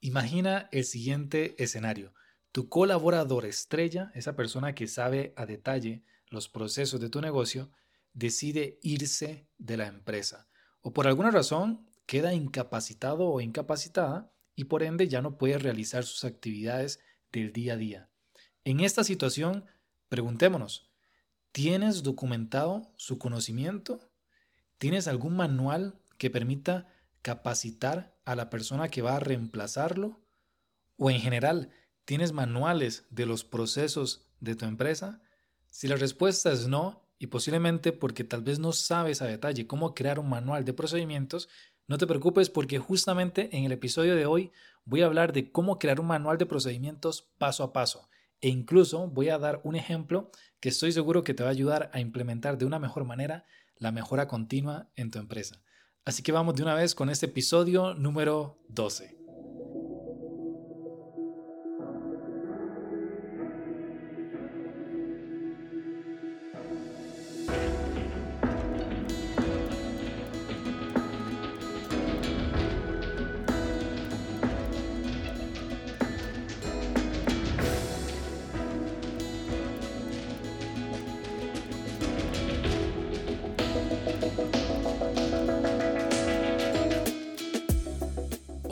Imagina el siguiente escenario. Tu colaborador estrella, esa persona que sabe a detalle los procesos de tu negocio, decide irse de la empresa o por alguna razón queda incapacitado o incapacitada y por ende ya no puede realizar sus actividades del día a día. En esta situación, preguntémonos, ¿tienes documentado su conocimiento? ¿Tienes algún manual que permita capacitar a la persona que va a reemplazarlo? ¿O en general, tienes manuales de los procesos de tu empresa? Si la respuesta es no, y posiblemente porque tal vez no sabes a detalle cómo crear un manual de procedimientos, no te preocupes porque justamente en el episodio de hoy voy a hablar de cómo crear un manual de procedimientos paso a paso e incluso voy a dar un ejemplo que estoy seguro que te va a ayudar a implementar de una mejor manera la mejora continua en tu empresa. Así que vamos de una vez con este episodio número 12.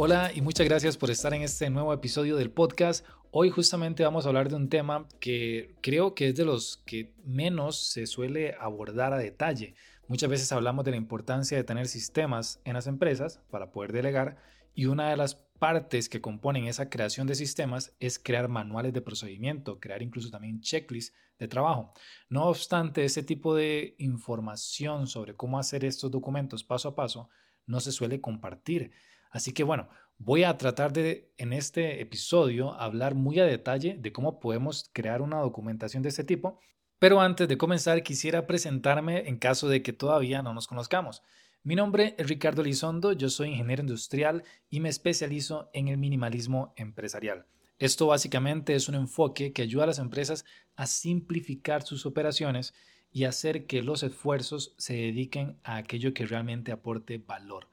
Hola y muchas gracias por estar en este nuevo episodio del podcast. Hoy justamente vamos a hablar de un tema que creo que es de los que menos se suele abordar a detalle. Muchas veces hablamos de la importancia de tener sistemas en las empresas para poder delegar y una de las partes que componen esa creación de sistemas es crear manuales de procedimiento, crear incluso también checklists de trabajo. No obstante, ese tipo de información sobre cómo hacer estos documentos paso a paso no se suele compartir. Así que bueno, voy a tratar de en este episodio hablar muy a detalle de cómo podemos crear una documentación de este tipo, pero antes de comenzar quisiera presentarme en caso de que todavía no nos conozcamos. Mi nombre es Ricardo Lizondo, yo soy ingeniero industrial y me especializo en el minimalismo empresarial. Esto básicamente es un enfoque que ayuda a las empresas a simplificar sus operaciones y hacer que los esfuerzos se dediquen a aquello que realmente aporte valor.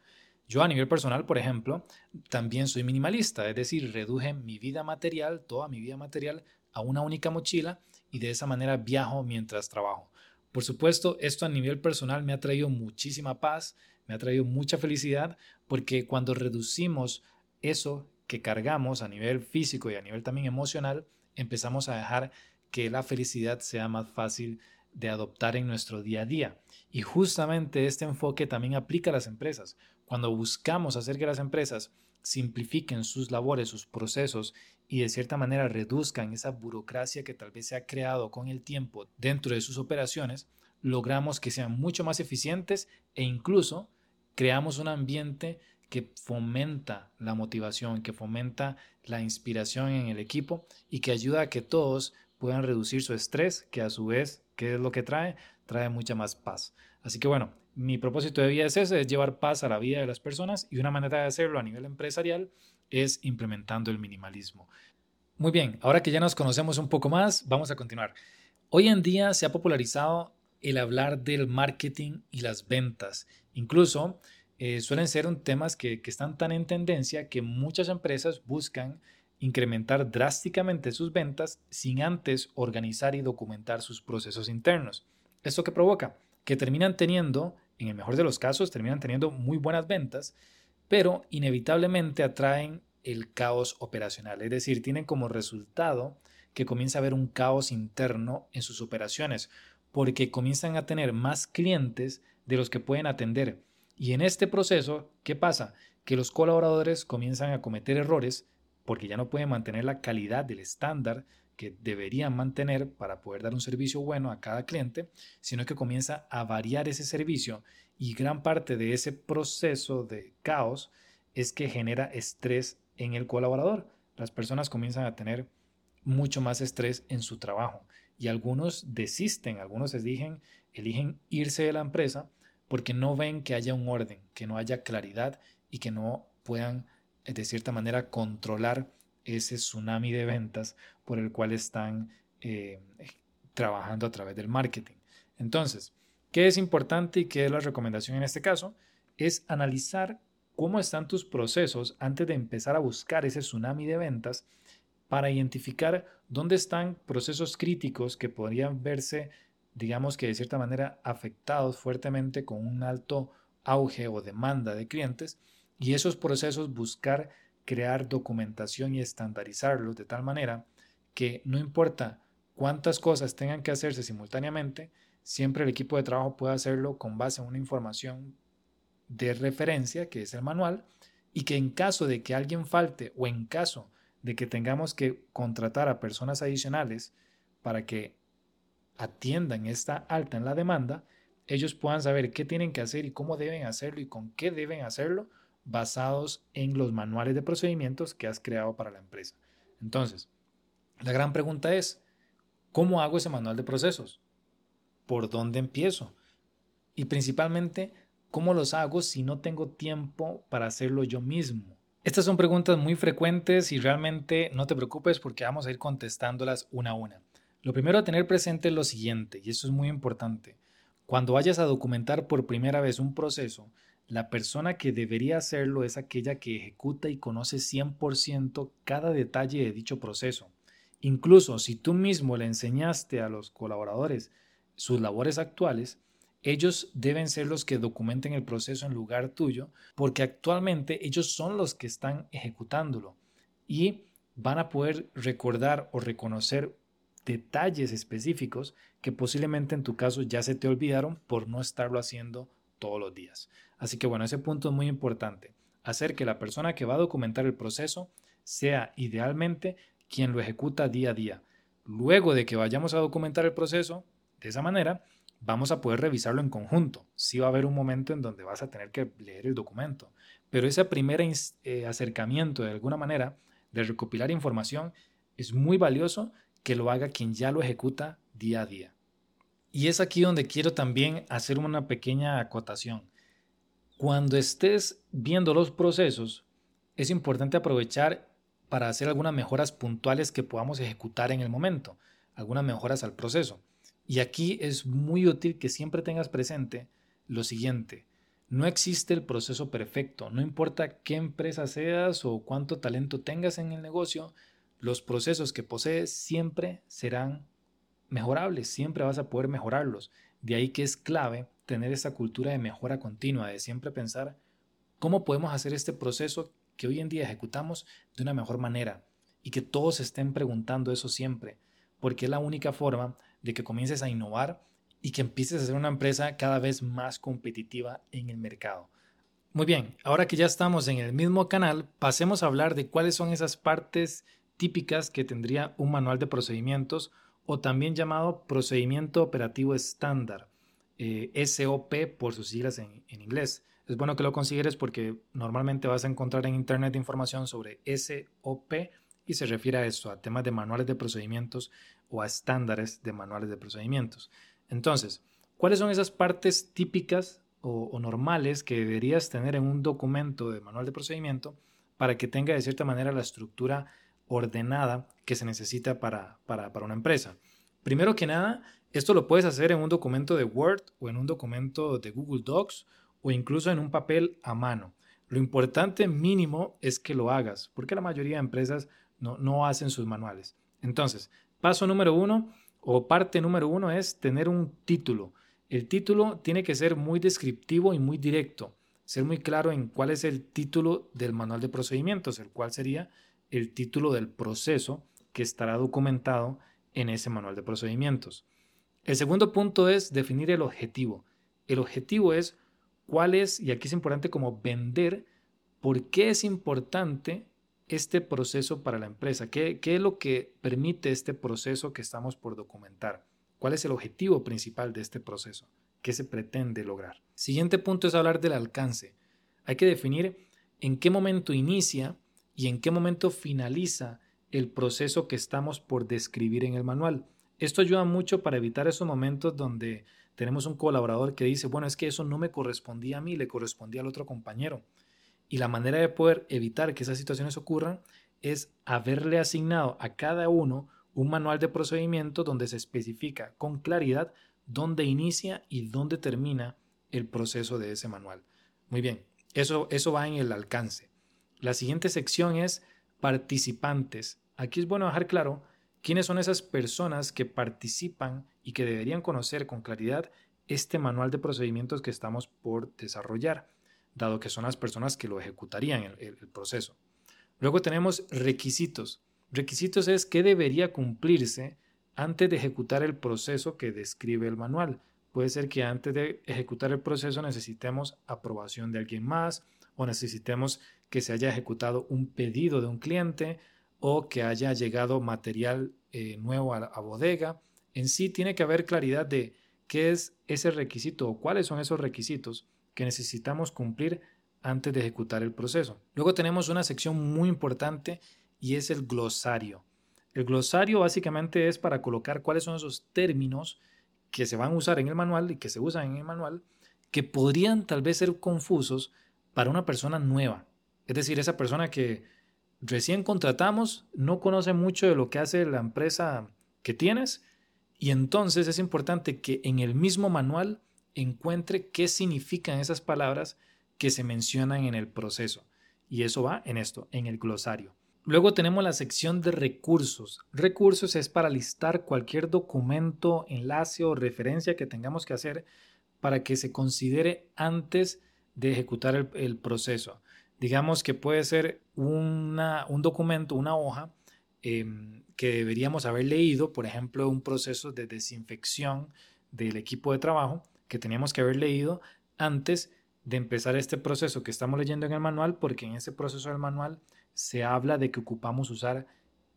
Yo a nivel personal, por ejemplo, también soy minimalista, es decir, reduje mi vida material, toda mi vida material, a una única mochila y de esa manera viajo mientras trabajo. Por supuesto, esto a nivel personal me ha traído muchísima paz, me ha traído mucha felicidad, porque cuando reducimos eso que cargamos a nivel físico y a nivel también emocional, empezamos a dejar que la felicidad sea más fácil de adoptar en nuestro día a día. Y justamente este enfoque también aplica a las empresas. Cuando buscamos hacer que las empresas simplifiquen sus labores, sus procesos y de cierta manera reduzcan esa burocracia que tal vez se ha creado con el tiempo dentro de sus operaciones, logramos que sean mucho más eficientes e incluso creamos un ambiente que fomenta la motivación, que fomenta la inspiración en el equipo y que ayuda a que todos puedan reducir su estrés, que a su vez, ¿qué es lo que trae? Trae mucha más paz. Así que bueno, mi propósito de vida es ese, es llevar paz a la vida de las personas y una manera de hacerlo a nivel empresarial es implementando el minimalismo. Muy bien, ahora que ya nos conocemos un poco más, vamos a continuar. Hoy en día se ha popularizado el hablar del marketing y las ventas. Incluso eh, suelen ser un temas que, que están tan en tendencia que muchas empresas buscan incrementar drásticamente sus ventas sin antes organizar y documentar sus procesos internos. ¿Esto qué provoca? Que terminan teniendo en el mejor de los casos terminan teniendo muy buenas ventas, pero inevitablemente atraen el caos operacional. Es decir, tienen como resultado que comienza a haber un caos interno en sus operaciones, porque comienzan a tener más clientes de los que pueden atender. Y en este proceso, ¿qué pasa? Que los colaboradores comienzan a cometer errores porque ya no pueden mantener la calidad del estándar que deberían mantener para poder dar un servicio bueno a cada cliente, sino que comienza a variar ese servicio y gran parte de ese proceso de caos es que genera estrés en el colaborador. Las personas comienzan a tener mucho más estrés en su trabajo y algunos desisten, algunos eligen, eligen irse de la empresa porque no ven que haya un orden, que no haya claridad y que no puedan de cierta manera controlar ese tsunami de ventas por el cual están eh, trabajando a través del marketing. Entonces, ¿qué es importante y qué es la recomendación en este caso? Es analizar cómo están tus procesos antes de empezar a buscar ese tsunami de ventas para identificar dónde están procesos críticos que podrían verse, digamos que de cierta manera, afectados fuertemente con un alto auge o demanda de clientes y esos procesos buscar crear documentación y estandarizarlos de tal manera que no importa cuántas cosas tengan que hacerse simultáneamente, siempre el equipo de trabajo puede hacerlo con base en una información de referencia, que es el manual, y que en caso de que alguien falte o en caso de que tengamos que contratar a personas adicionales para que atiendan esta alta en la demanda, ellos puedan saber qué tienen que hacer y cómo deben hacerlo y con qué deben hacerlo basados en los manuales de procedimientos que has creado para la empresa. Entonces, la gran pregunta es, ¿cómo hago ese manual de procesos? ¿Por dónde empiezo? Y principalmente, ¿cómo los hago si no tengo tiempo para hacerlo yo mismo? Estas son preguntas muy frecuentes y realmente no te preocupes porque vamos a ir contestándolas una a una. Lo primero a tener presente es lo siguiente, y eso es muy importante. Cuando vayas a documentar por primera vez un proceso, la persona que debería hacerlo es aquella que ejecuta y conoce 100% cada detalle de dicho proceso. Incluso si tú mismo le enseñaste a los colaboradores sus labores actuales, ellos deben ser los que documenten el proceso en lugar tuyo, porque actualmente ellos son los que están ejecutándolo y van a poder recordar o reconocer detalles específicos que posiblemente en tu caso ya se te olvidaron por no estarlo haciendo todos los días. Así que bueno, ese punto es muy importante. Hacer que la persona que va a documentar el proceso sea idealmente quien lo ejecuta día a día. Luego de que vayamos a documentar el proceso, de esa manera, vamos a poder revisarlo en conjunto. Sí va a haber un momento en donde vas a tener que leer el documento, pero ese primer eh, acercamiento de alguna manera de recopilar información es muy valioso que lo haga quien ya lo ejecuta día a día. Y es aquí donde quiero también hacer una pequeña acotación. Cuando estés viendo los procesos, es importante aprovechar para hacer algunas mejoras puntuales que podamos ejecutar en el momento, algunas mejoras al proceso. Y aquí es muy útil que siempre tengas presente lo siguiente. No existe el proceso perfecto, no importa qué empresa seas o cuánto talento tengas en el negocio, los procesos que posees siempre serán mejorables, siempre vas a poder mejorarlos. De ahí que es clave tener esa cultura de mejora continua, de siempre pensar cómo podemos hacer este proceso que hoy en día ejecutamos de una mejor manera y que todos estén preguntando eso siempre, porque es la única forma de que comiences a innovar y que empieces a ser una empresa cada vez más competitiva en el mercado. Muy bien, ahora que ya estamos en el mismo canal, pasemos a hablar de cuáles son esas partes típicas que tendría un manual de procedimientos o también llamado Procedimiento Operativo Estándar, eh, SOP por sus siglas en, inglés. Es bueno que lo consideres porque normalmente vas a encontrar en Internet información sobre SOP y se refiere a esto, a temas de manuales de procedimientos o a estándares de manuales de procedimientos. Entonces, ¿cuáles son esas partes típicas o normales que deberías tener en un documento de manual de procedimiento para que tenga de cierta manera la estructura ordenada que se necesita para, para, una empresa. Primero que nada, esto lo puedes hacer en un documento de Word o en un documento de Google Docs o incluso en un papel a mano. Lo importante mínimo es que lo hagas, porque la mayoría de empresas no, no hacen sus manuales. Entonces, paso número uno o parte número uno es tener un título. El título tiene que ser muy descriptivo y muy directo, ser muy claro en cuál es el título del manual de procedimientos, el cual sería el título del proceso que estará documentado en ese manual de procedimientos. El segundo punto es definir el objetivo. El objetivo es cuál es, y aquí es importante como vender, por qué es importante este proceso para la empresa, qué, qué es lo que permite este proceso que estamos por documentar, cuál es el objetivo principal de este proceso, qué se pretende lograr. Siguiente punto es hablar del alcance. Hay que definir en qué momento inicia y en qué momento finaliza el proceso que estamos por describir en el manual. Esto ayuda mucho para evitar esos momentos donde tenemos un colaborador que dice, bueno, es que eso no me correspondía a mí, le correspondía al otro compañero. Y la manera de poder evitar que esas situaciones ocurran es haberle asignado a cada uno un manual de procedimiento donde se especifica con claridad dónde inicia y dónde termina el proceso de ese manual. Muy bien, Eso, eso va en el alcance. La siguiente sección es participantes. Aquí es bueno dejar claro quiénes son esas personas que participan y que deberían conocer con claridad este manual de procedimientos que estamos por desarrollar, dado que son las personas que lo ejecutarían el, el proceso. Luego tenemos requisitos. Requisitos es qué debería cumplirse antes de ejecutar el proceso que describe el manual. Puede ser que antes de ejecutar el proceso necesitemos aprobación de alguien más o necesitemos que se haya ejecutado un pedido de un cliente o que haya llegado material eh, nuevo a, a bodega. En sí tiene que haber claridad de qué es ese requisito o cuáles son esos requisitos que necesitamos cumplir antes de ejecutar el proceso. Luego tenemos una sección muy importante y es el glosario. El glosario básicamente es para colocar cuáles son esos términos que se van a usar en el manual y que se usan en el manual que podrían tal vez ser confusos para una persona nueva. Es decir, esa persona que recién contratamos no conoce mucho de lo que hace la empresa que tienes y entonces es importante que en el mismo manual encuentre qué significan esas palabras que se mencionan en el proceso. Y eso va en esto, en el glosario. Luego tenemos la sección de recursos. Recursos es para listar cualquier documento, enlace o referencia que tengamos que hacer para que se considere antes de ejecutar el, proceso. Digamos que puede ser un documento, una hoja em, que deberíamos haber leído, por ejemplo, un proceso de desinfección del equipo de trabajo que teníamos que haber leído antes de empezar este proceso que estamos leyendo en el manual, porque en ese proceso del manual se habla de que ocupamos usar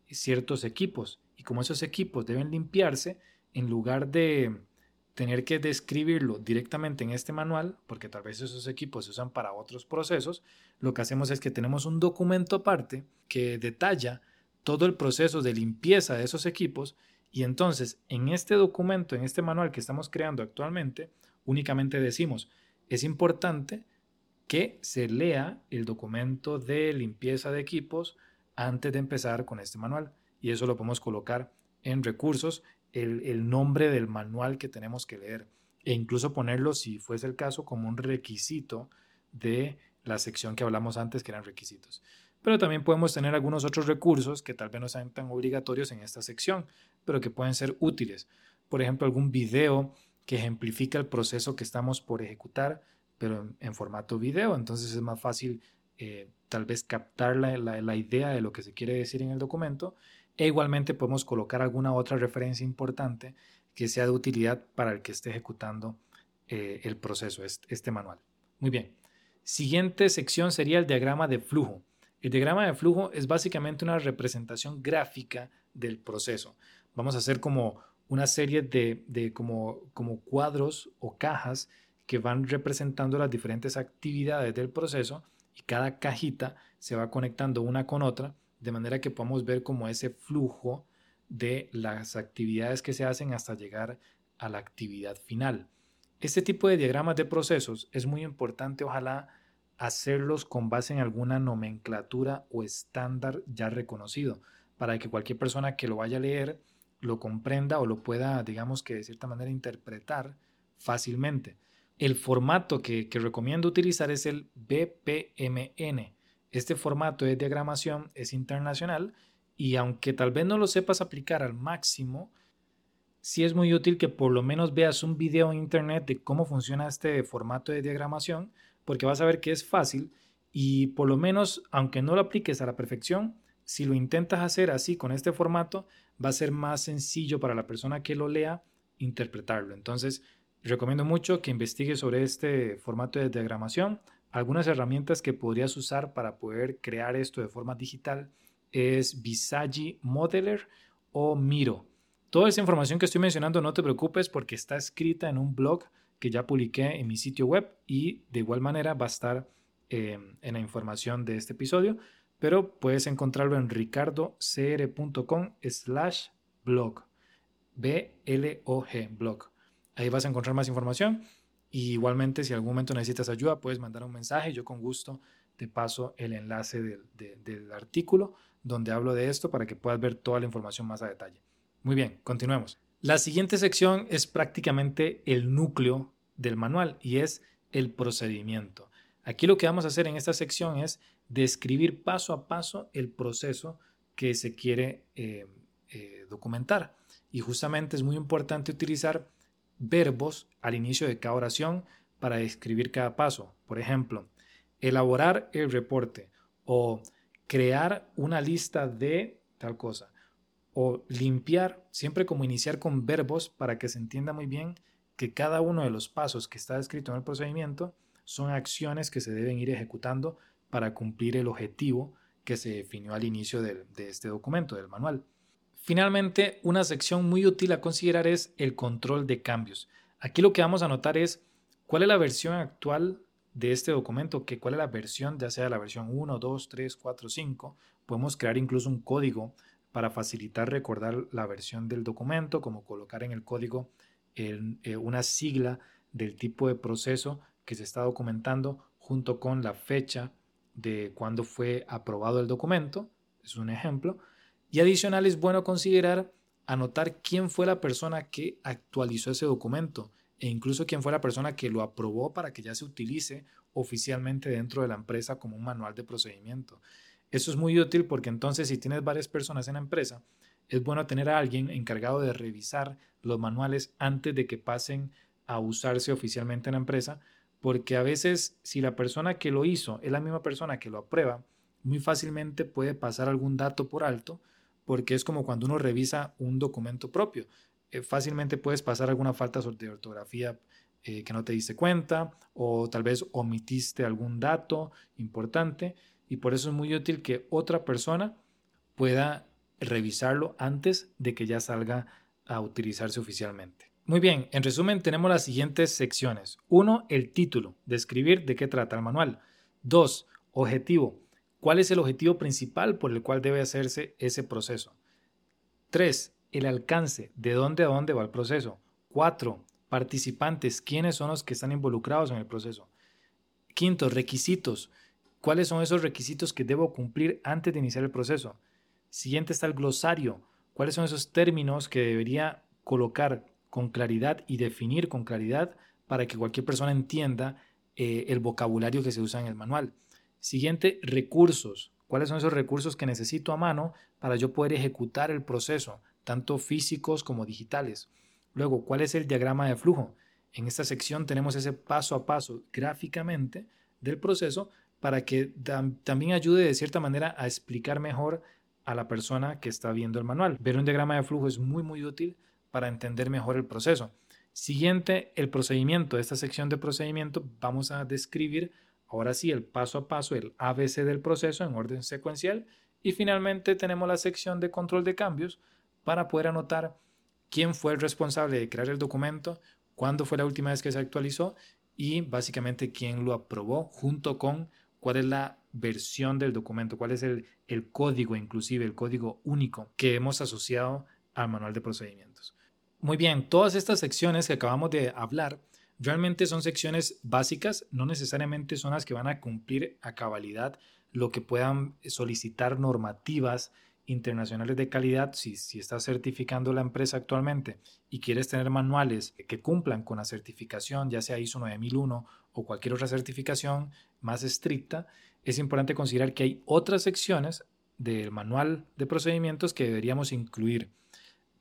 ciertos equipos y como esos equipos deben limpiarse, en lugar de tener que describirlo directamente en este manual, porque tal vez esos equipos se usan para otros procesos, lo que hacemos es que tenemos un documento aparte que detalla todo el proceso de limpieza de esos equipos y entonces en este documento, en este manual que estamos creando actualmente, únicamente decimos, es importante que se lea el documento de limpieza de equipos antes de empezar con este manual. Y eso lo podemos colocar en recursos, el, nombre del manual que tenemos que leer e incluso ponerlo, si fuese el caso, como un requisito de la sección que hablamos antes, que eran requisitos. Pero también podemos tener algunos otros recursos que tal vez no sean tan obligatorios en esta sección, pero que pueden ser útiles. Por ejemplo, algún video que ejemplifica el proceso que estamos por ejecutar pero en, formato video, entonces es más fácil eh, tal vez captar la, la, idea de lo que se quiere decir en el documento e igualmente podemos colocar alguna otra referencia importante que sea de utilidad para el que esté ejecutando eh, el proceso, este, este manual. Muy bien. Siguiente sección sería el diagrama de flujo. El diagrama de flujo es básicamente una representación gráfica del proceso. Vamos a hacer como una serie de, de como, como cuadros o cajas que van representando las diferentes actividades del proceso y cada cajita se va conectando una con otra de manera que podamos ver como ese flujo de las actividades que se hacen hasta llegar a la actividad final. Este tipo de diagramas de procesos es muy importante, ojalá hacerlos con base en alguna nomenclatura o estándar ya reconocido, para que cualquier persona que lo vaya a leer lo comprenda o lo pueda, digamos que de cierta manera, interpretar fácilmente. El formato que, recomiendo utilizar es el BPMN. Este formato de diagramación es internacional y aunque tal vez no lo sepas aplicar al máximo, sí es muy útil que por lo menos veas un video en internet de cómo funciona este formato de diagramación, porque vas a ver que es fácil y por lo menos, aunque no lo apliques a la perfección, si lo intentas hacer así con este formato, va a ser más sencillo para la persona que lo lea interpretarlo. Entonces, Recomiendo mucho que investigues sobre este formato de diagramación. Algunas herramientas que podrías usar para poder crear esto de forma digital es Visagi Modeler o Miro. Toda esa información que estoy mencionando no te preocupes porque está escrita en un blog que ya publiqué en mi sitio web y de igual manera va a estar em, en la información de este episodio, pero puedes encontrarlo en ricardocr.com slash blog. B-L-O-G, blog. Ahí vas a encontrar más información. Y igualmente, si en algún momento necesitas ayuda, puedes mandar un mensaje. Yo con gusto te paso el enlace del, artículo donde hablo de esto para que puedas ver toda la información más a detalle. Muy bien, continuemos. La siguiente sección es prácticamente el núcleo del manual y es el procedimiento. Aquí lo que vamos a hacer en esta sección es describir paso a paso el proceso que se quiere eh, eh, documentar. Y justamente es muy importante utilizar verbos al inicio de cada oración para describir cada paso. Por ejemplo, elaborar el reporte o crear una lista de tal cosa o limpiar, siempre como iniciar con verbos para que se entienda muy bien que cada uno de los pasos que está escrito en el procedimiento son acciones que se deben ir ejecutando para cumplir el objetivo que se definió al inicio de, de este documento, del manual. Finalmente, una sección muy útil a considerar es el control de cambios. Aquí lo que vamos a notar es cuál es la versión actual de este documento, que cuál es la versión, ya sea la versión 1, 2, 3, 4, 5. Podemos crear incluso un código para facilitar recordar la versión del documento, como colocar en el código eh, una sigla del tipo de proceso que se está documentando junto con la fecha de cuando fue aprobado el documento. Es un ejemplo. Y adicional es bueno considerar anotar quién fue la persona que actualizó ese documento e incluso quién fue la persona que lo aprobó para que ya se utilice oficialmente dentro de la empresa como un manual de procedimiento. Eso es muy útil porque entonces si tienes varias personas en la empresa, es bueno tener a alguien encargado de revisar los manuales antes de que pasen a usarse oficialmente en la empresa, porque a veces si la persona que lo hizo es la misma persona que lo aprueba, muy fácilmente puede pasar algún dato por alto, porque es como cuando uno revisa un documento propio. Eh, fácilmente puedes pasar alguna falta de ortografía eh, que no te diste cuenta o tal vez omitiste algún dato importante y por eso es muy útil que otra persona pueda revisarlo antes de que ya salga a utilizarse oficialmente. Muy bien, en resumen tenemos las siguientes secciones. 1. El título, describir de qué trata el manual. 2. Objetivo, cuál es el objetivo principal por el cual debe hacerse ese proceso. 3. El alcance, de dónde a dónde va el proceso. 4. Participantes, quiénes son los que están involucrados en el proceso. Quinto, requisitos, cuáles son esos requisitos que debo cumplir antes de iniciar el proceso. Siguiente está el glosario. ¿Cuáles son esos términos que debería colocar con claridad y definir con claridad para que cualquier persona entienda eh, el vocabulario que se usa en el manual? Siguiente, recursos. ¿Cuáles son esos recursos que necesito a mano para yo poder ejecutar el proceso, tanto físicos como digitales? Luego, ¿cuál es el diagrama de flujo? En esta sección tenemos ese paso a paso gráficamente del proceso para que también ayude de cierta manera a explicar mejor a la persona que está viendo el manual. Ver un diagrama de flujo es muy muy útil para entender mejor el proceso. Siguiente, el procedimiento. Esta sección de procedimiento vamos a describir ahora sí el paso a paso, el ABC del proceso en orden secuencial. Y finalmente tenemos la sección de control de cambios para poder anotar quién fue el responsable de crear el documento, cuándo fue la última vez que se actualizó y básicamente quién lo aprobó junto con cuál es la versión del documento, cuál es el, el código, inclusive el código único que hemos asociado al manual de procedimientos. Muy bien, todas estas secciones que acabamos de hablar realmente son secciones básicas, no necesariamente son las que van a cumplir a cabalidad lo que puedan solicitar normativas internacionales de calidad, si, si estás certificando la empresa actualmente y quieres tener manuales que cumplan con la certificación, ya sea ISO 9001 o cualquier otra certificación más estricta, es importante considerar que hay otras secciones del manual de procedimientos que deberíamos incluir.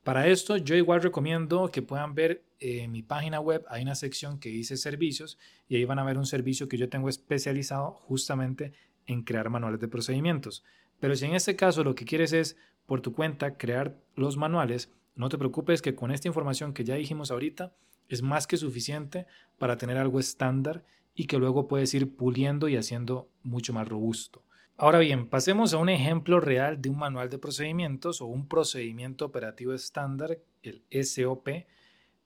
Para esto, yo igual recomiendo que puedan ver en mi página web, hay una sección que dice servicios y ahí van a ver un servicio que yo tengo especializado justamente en crear manuales de procedimientos. Pero si en este caso lo que quieres es por tu cuenta crear los manuales, no te preocupes que con esta información que ya dijimos ahorita es más que suficiente para tener algo estándar y que luego puedes ir puliendo y haciendo mucho más robusto. Ahora bien, pasemos a un ejemplo real de un manual de procedimientos o un procedimiento operativo estándar, el SOP,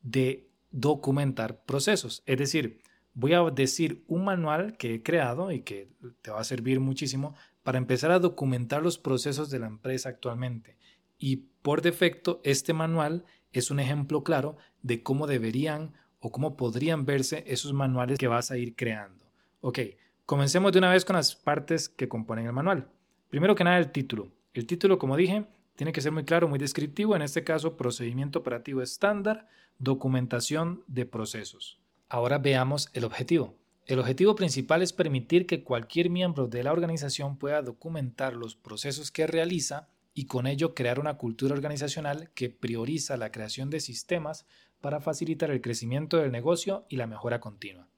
de documentar procesos. Es decir, voy a decir un manual que he creado y que te va a servir muchísimo para empezar a documentar los procesos de la empresa actualmente. Y por defecto, este manual es un ejemplo claro de cómo deberían o cómo podrían verse esos manuales que vas a ir creando. Ok, comencemos de una vez con las partes que componen el manual. Primero que nada, el título. El título, como dije, tiene que ser muy claro, muy descriptivo. En este caso, procedimiento operativo estándar, documentación de procesos. Ahora veamos el objetivo. El objetivo principal es permitir que cualquier miembro de la organización pueda documentar los procesos que realiza y con ello crear una cultura organizacional que prioriza la creación de sistemas para facilitar el crecimiento del negocio y la mejora continua.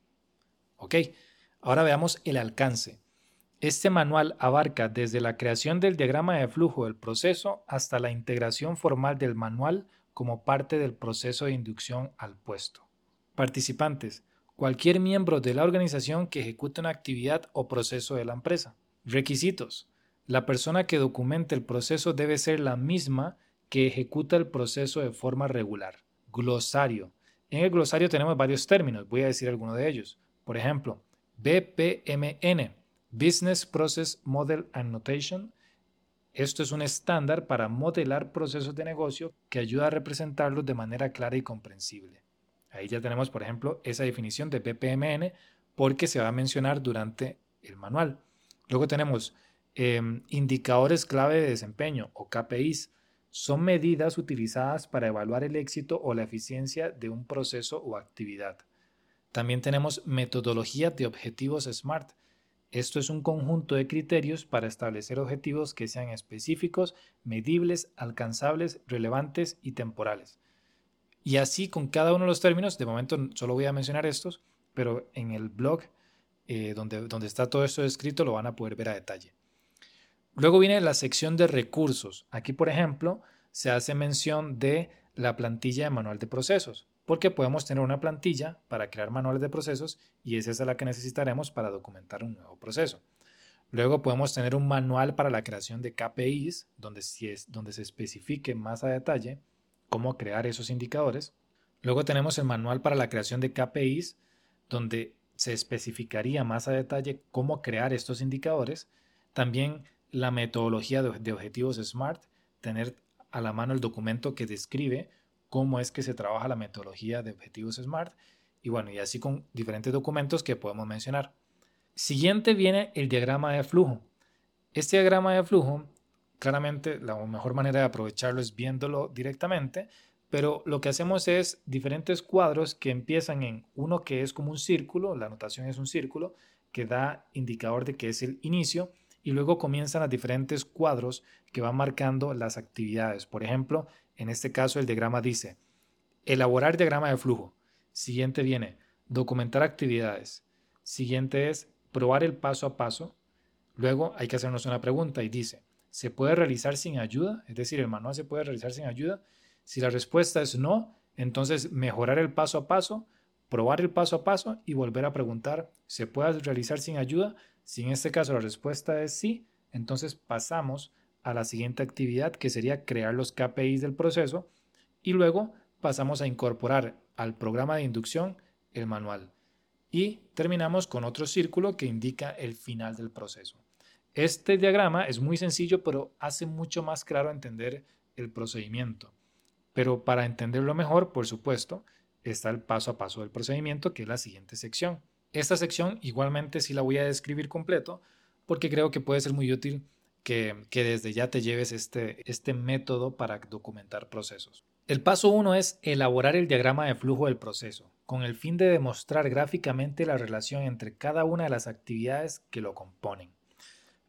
Ok, ahora veamos el alcance. Este manual abarca desde la creación del diagrama de flujo del proceso hasta la integración formal del manual como parte del proceso de inducción al puesto. Participantes. Cualquier miembro de la organización que ejecute una actividad o proceso de la empresa. Requisitos. La persona que documente el proceso debe ser la misma que ejecuta el proceso de forma regular. Glosario. En el glosario tenemos varios términos, voy a decir algunos de ellos. Por ejemplo, BPMN, Business Process Model and Notation. Esto es un estándar para modelar procesos de negocio que ayuda a representarlos de manera clara y comprensible. Ahí ya tenemos, por ejemplo, esa definición de BPMN porque se va a mencionar durante el manual. Luego tenemos em, indicadores clave de desempeño o KPIs. Son medidas utilizadas para evaluar el éxito o la eficiencia de un proceso o actividad. También tenemos metodología de objetivos SMART. Esto es un conjunto de criterios para establecer objetivos que sean específicos, medibles, alcanzables, relevantes y temporales. Y así con cada uno de los términos, de momento solo voy a mencionar estos, pero en el blog eh, donde, donde está todo esto escrito lo van a poder ver a detalle. Luego viene la sección de recursos. Aquí, por ejemplo, se hace mención de la plantilla de manual de procesos, porque podemos tener una plantilla para crear manuales de procesos y esa es la que necesitaremos para documentar un nuevo proceso. Luego podemos tener un manual para la creación de KPIs, donde, si es, donde se especifique más a detalle cómo crear esos indicadores. Luego tenemos el manual para la creación de KPIs, donde se especificaría más a detalle cómo crear estos indicadores. También la metodología de objetivos SMART, tener a la mano el documento que describe cómo es que se trabaja la metodología de objetivos SMART y bueno, y así con diferentes documentos que podemos mencionar. Siguiente viene el diagrama de flujo. Este diagrama de flujo Claramente la mejor manera de aprovecharlo es viéndolo directamente, pero lo que hacemos es diferentes cuadros que empiezan en uno que es como un círculo, la anotación es un círculo, que da indicador de que es el inicio, y luego comienzan a diferentes cuadros que van marcando las actividades. Por ejemplo, en este caso el diagrama dice, elaborar diagrama de flujo. Siguiente viene, documentar actividades. Siguiente es probar el paso a paso. Luego hay que hacernos una pregunta y dice, se puede realizar sin ayuda, es decir, el manual se puede realizar sin ayuda. Si la respuesta es no, entonces mejorar el paso a paso, probar el paso a paso y volver a preguntar, ¿se puede realizar sin ayuda? Si en este caso la respuesta es sí, entonces pasamos a la siguiente actividad que sería crear los KPIs del proceso y luego pasamos a incorporar al programa de inducción el manual. Y terminamos con otro círculo que indica el final del proceso. Este diagrama es muy sencillo, pero hace mucho más claro entender el procedimiento. Pero para entenderlo mejor, por supuesto, está el paso a paso del procedimiento, que es la siguiente sección. Esta sección igualmente sí la voy a describir completo, porque creo que puede ser muy útil que, desde ya te lleves este, este método para documentar procesos. El paso 1 es elaborar el diagrama de flujo del proceso, con el fin de demostrar gráficamente la relación entre cada una de las actividades que lo componen.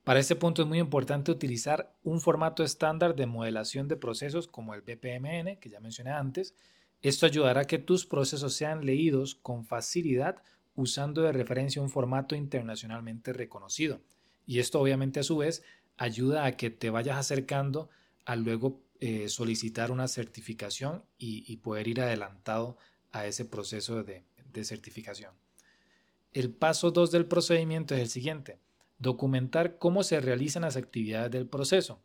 Para este punto es muy importante utilizar un formato estándar de modelación de procesos como el BPMN, que ya mencioné antes. Esto ayudará a que tus procesos sean leídos con facilidad usando de referencia un formato internacionalmente reconocido. Y esto obviamente a su vez ayuda a que te vayas acercando a luego eh, solicitar una certificación y, poder ir adelantado a ese proceso de, certificación. El paso 2 del procedimiento es el siguiente documentar cómo se realizan las actividades del proceso.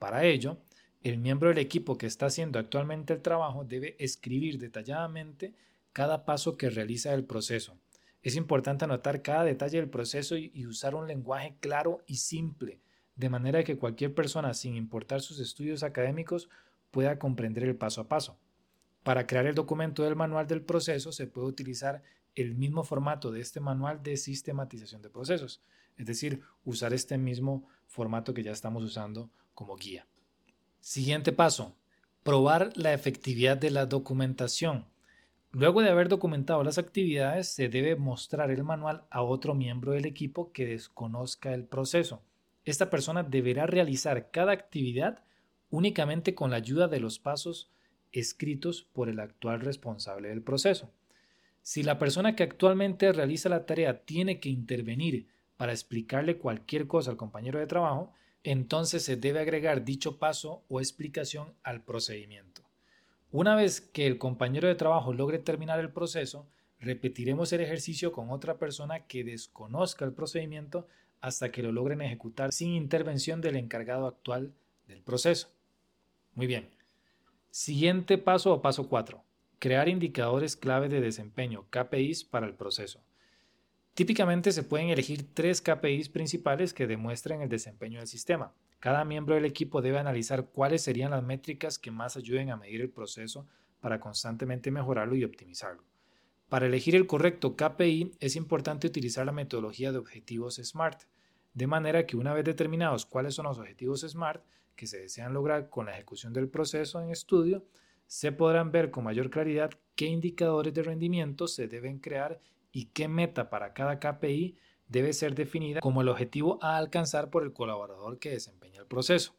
Para ello, el miembro del equipo que está haciendo actualmente el trabajo debe escribir detalladamente cada paso que realiza el proceso. Es importante anotar cada detalle del proceso y usar un lenguaje claro y simple, de manera que cualquier persona, sin importar sus estudios académicos, pueda comprender el paso a paso. Para crear el documento del manual del proceso se puede utilizar el mismo formato de este manual de sistematización de procesos es decir, usar este mismo formato que ya estamos usando como guía. Siguiente paso, probar la efectividad de la documentación. Luego de haber documentado las actividades, se debe mostrar el manual a otro miembro del equipo que desconozca el proceso. Esta persona deberá realizar cada actividad únicamente con la ayuda de los pasos escritos por el actual responsable del proceso. Si la persona que actualmente realiza la tarea tiene que intervenir para explicarle cualquier cosa al compañero de trabajo, entonces se debe agregar dicho paso o explicación al procedimiento. Una vez que el compañero de trabajo logre terminar el proceso, repetiremos el ejercicio con otra persona que desconozca el procedimiento hasta que lo logren ejecutar sin intervención del encargado actual del proceso. Muy bien. Siguiente paso o paso 4. Crear indicadores clave de desempeño, KPIs, para el proceso. Típicamente se pueden elegir tres KPIs principales que demuestren el desempeño del sistema. Cada miembro del equipo debe analizar cuáles serían las métricas que más ayuden a medir el proceso para constantemente mejorarlo y optimizarlo. Para elegir el correcto KPI es importante utilizar la metodología de objetivos SMART, de manera que una vez determinados cuáles son los objetivos SMART que se desean lograr con la ejecución del proceso en estudio, se podrán ver con mayor claridad qué indicadores de rendimiento se deben crear y qué meta para cada KPI debe ser definida como el objetivo a alcanzar por el colaborador que desempeña el proceso.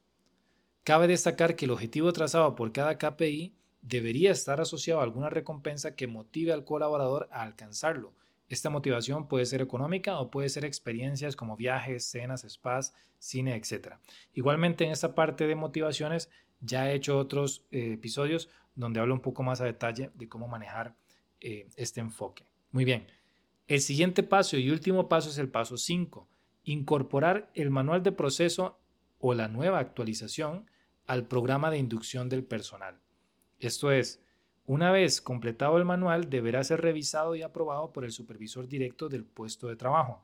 Cabe destacar que el objetivo trazado por cada KPI debería estar asociado a alguna recompensa que motive al colaborador a alcanzarlo. Esta motivación puede ser económica o puede ser experiencias como viajes, cenas, spas, cine, etc. Igualmente en esta parte de motivaciones ya he hecho otros eh, episodios donde hablo un poco más a detalle de cómo manejar eh, este enfoque. Muy bien, el siguiente paso y último paso es el paso 5, incorporar el manual de proceso o la nueva actualización al programa de inducción del personal. Esto es, una vez completado el manual, deberá ser revisado y aprobado por el supervisor directo del puesto de trabajo.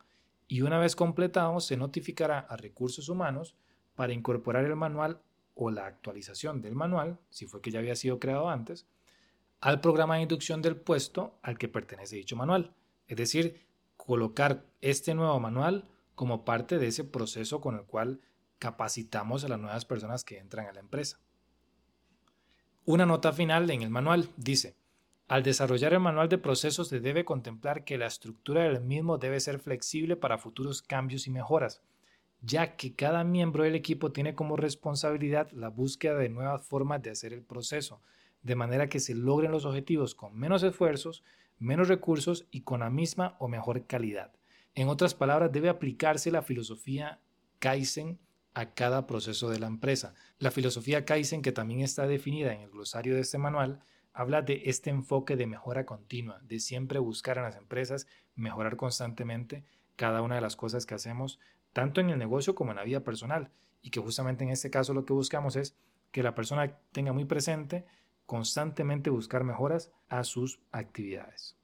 Y una vez completado, se notificará a recursos humanos para incorporar el manual o la actualización del manual, si fue que ya había sido creado antes, al programa de inducción del puesto al que pertenece dicho manual. Es decir, colocar este nuevo manual como parte de ese proceso con el cual capacitamos a las nuevas personas que entran a la empresa. Una nota final en el manual dice, al desarrollar el manual de procesos se debe contemplar que la estructura del mismo debe ser flexible para futuros cambios y mejoras, ya que cada miembro del equipo tiene como responsabilidad la búsqueda de nuevas formas de hacer el proceso, de manera que se logren los objetivos con menos esfuerzos, menos recursos y con la misma o mejor calidad. En otras palabras, debe aplicarse la filosofía Kaizen a cada proceso de la empresa. La filosofía Kaizen, que también está definida en el glosario de este manual, habla de este enfoque de mejora continua, de siempre buscar en las empresas mejorar constantemente cada una de las cosas que hacemos, tanto en el negocio como en la vida personal. Y que justamente en este caso lo que buscamos es que la persona tenga muy presente constantemente buscar mejoras a sus actividades.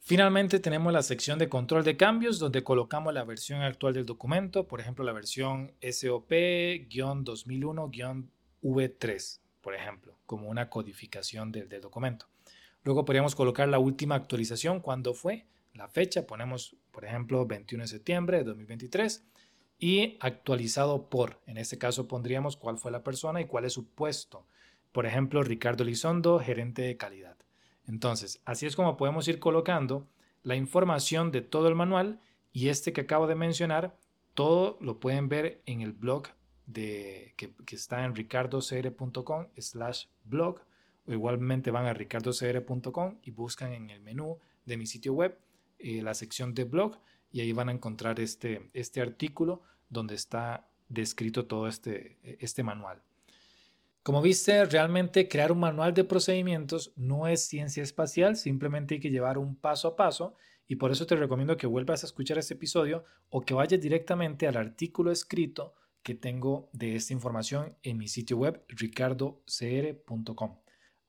Finalmente tenemos la sección de control de cambios donde colocamos la versión actual del documento, por ejemplo la versión SOP-2001-V3, por ejemplo, como una codificación del, documento. Luego podríamos colocar la última actualización, cuando fue, la fecha, ponemos por ejemplo 21 de septiembre de 2023 y actualizado por, en este caso pondríamos cuál fue la persona y cuál es su puesto por ejemplo, Ricardo Lizondo, gerente de calidad. Entonces, así es como podemos ir colocando la información de todo el manual y este que acabo de mencionar, todo lo pueden ver en el blog de, que, está en ricardocr.com slash blog o igualmente van a ricardocr.com y buscan en el menú de mi sitio web eh, la sección de blog y ahí van a encontrar este, este artículo donde está descrito todo este, este manual. Como viste, realmente crear un manual de procedimientos no es ciencia espacial, simplemente hay que llevar un paso a paso y por eso te recomiendo que vuelvas a escuchar este episodio o que vayas directamente al artículo escrito que tengo de esta información en mi sitio web ricardocr.com.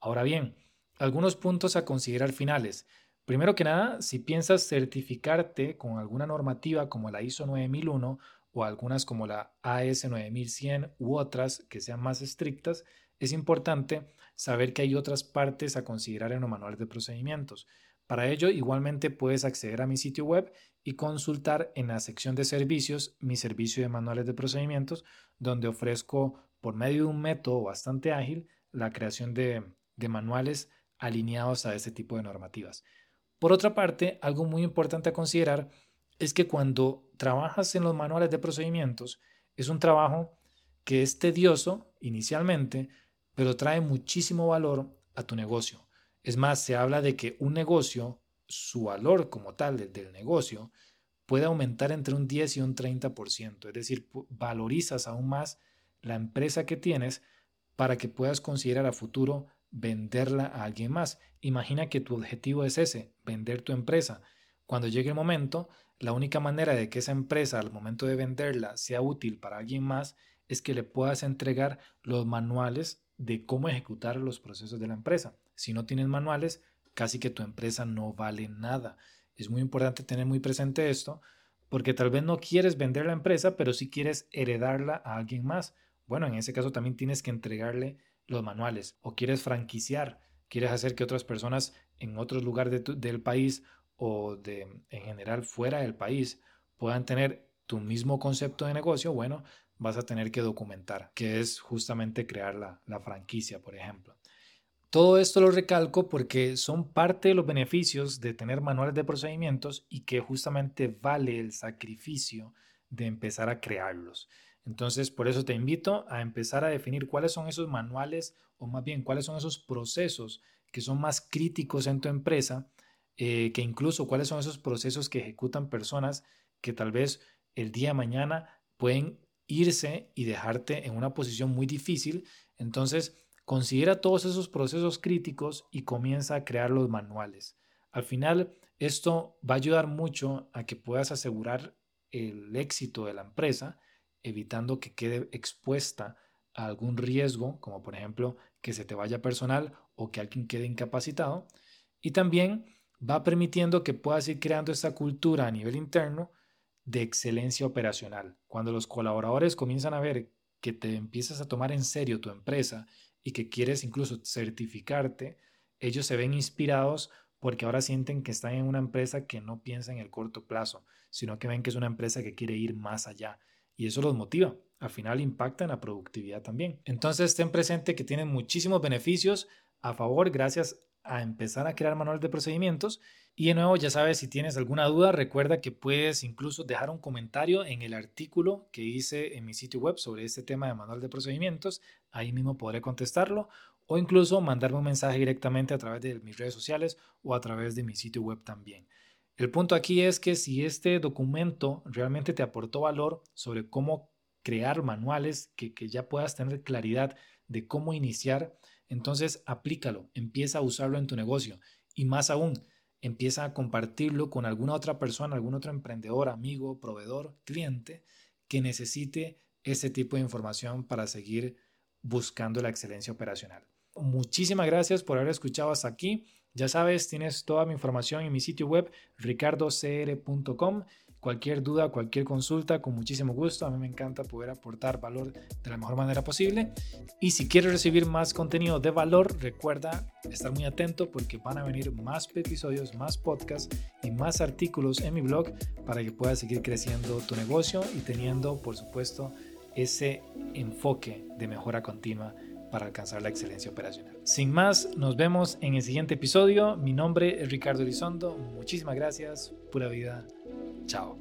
Ahora bien, algunos puntos a considerar finales. Primero que nada, si piensas certificarte con alguna normativa como la ISO 9001 o algunas como la AS 9100 u otras que sean más estrictas, es importante saber que hay otras partes a considerar en los manuales de procedimientos. Para ello, igualmente puedes acceder a mi sitio web y consultar en la sección de servicios mi servicio de manuales de procedimientos, donde ofrezco por medio de un método bastante ágil la creación de, de manuales alineados a este tipo de normativas. Por otra parte, algo muy importante a considerar es que cuando trabajas en los manuales de procedimientos, es un trabajo que es tedioso inicialmente, pero trae muchísimo valor a tu negocio. Es más, se habla de que un negocio, su valor como tal del negocio, puede aumentar entre un 10 y un 30%. Es decir, valorizas aún más la empresa que tienes para que puedas considerar a futuro venderla a alguien más. Imagina que tu objetivo es ese, vender tu empresa. Cuando llegue el momento, la única manera de que esa empresa al momento de venderla sea útil para alguien más es que le puedas entregar los manuales de cómo ejecutar los procesos de la empresa. Si no tienes manuales, casi que tu empresa no vale nada. Es muy importante tener muy presente esto porque tal vez no quieres vender la empresa, pero sí quieres heredarla a alguien más. Bueno, en ese caso también tienes que entregarle los manuales o quieres franquiciar, quieres hacer que otras personas en otros lugares del país o de, en general fuera del país puedan tener tu mismo concepto de negocio, bueno, vas a tener que documentar, que es justamente crear la, la franquicia, por ejemplo. Todo esto lo recalco porque son parte de los beneficios de tener manuales de procedimientos y que justamente vale el sacrificio de empezar a crearlos. Entonces, por eso te invito a empezar a definir cuáles son esos manuales o más bien cuáles son esos procesos que son más críticos en tu empresa, eh, que incluso cuáles son esos procesos que ejecutan personas que tal vez el día de mañana pueden irse y dejarte en una posición muy difícil. Entonces, considera todos esos procesos críticos y comienza a crear los manuales. Al final, esto va a ayudar mucho a que puedas asegurar el éxito de la empresa evitando que quede expuesta a algún riesgo, como por ejemplo que se te vaya personal o que alguien quede incapacitado. Y también va permitiendo que puedas ir creando esta cultura a nivel interno de excelencia operacional. Cuando los colaboradores comienzan a ver que te empiezas a tomar en serio tu empresa y que quieres incluso certificarte, ellos se ven inspirados porque ahora sienten que están en una empresa que no piensa en el corto plazo, sino que ven que es una empresa que quiere ir más allá y eso los motiva. Al final impacta en la productividad también. Entonces ten presente que tienen muchísimos beneficios a favor gracias a empezar a crear manuales de procedimientos. Y de nuevo, ya sabes, si tienes alguna duda, recuerda que puedes incluso dejar un comentario en el artículo que hice en mi sitio web sobre este tema de manual de procedimientos. Ahí mismo podré contestarlo o incluso mandarme un mensaje directamente a través de mis redes sociales o a través de mi sitio web también. El punto aquí es que si este documento realmente te aportó valor sobre cómo crear manuales, que, ya puedas tener claridad de cómo iniciar, entonces aplícalo, empieza a usarlo en tu negocio y más aún, empieza a compartirlo con alguna otra persona, algún otro emprendedor, amigo, proveedor, cliente que necesite ese tipo de información para seguir buscando la excelencia operacional. Muchísimas gracias por haber escuchado hasta aquí. Ya sabes, tienes toda mi información en mi sitio web ricardocr.com. Cualquier duda, cualquier consulta, con muchísimo gusto. A mí me encanta poder aportar valor de la mejor manera posible. Y si quieres recibir más contenido de valor, recuerda estar muy atento porque van a venir más episodios, más podcasts y más artículos en mi blog para que puedas seguir creciendo tu negocio y teniendo, por supuesto, ese enfoque de mejora continua para alcanzar la excelencia operacional. Sin más, nos vemos en el siguiente episodio. Mi nombre es Ricardo Elizondo. Muchísimas gracias. Pura vida. Chao.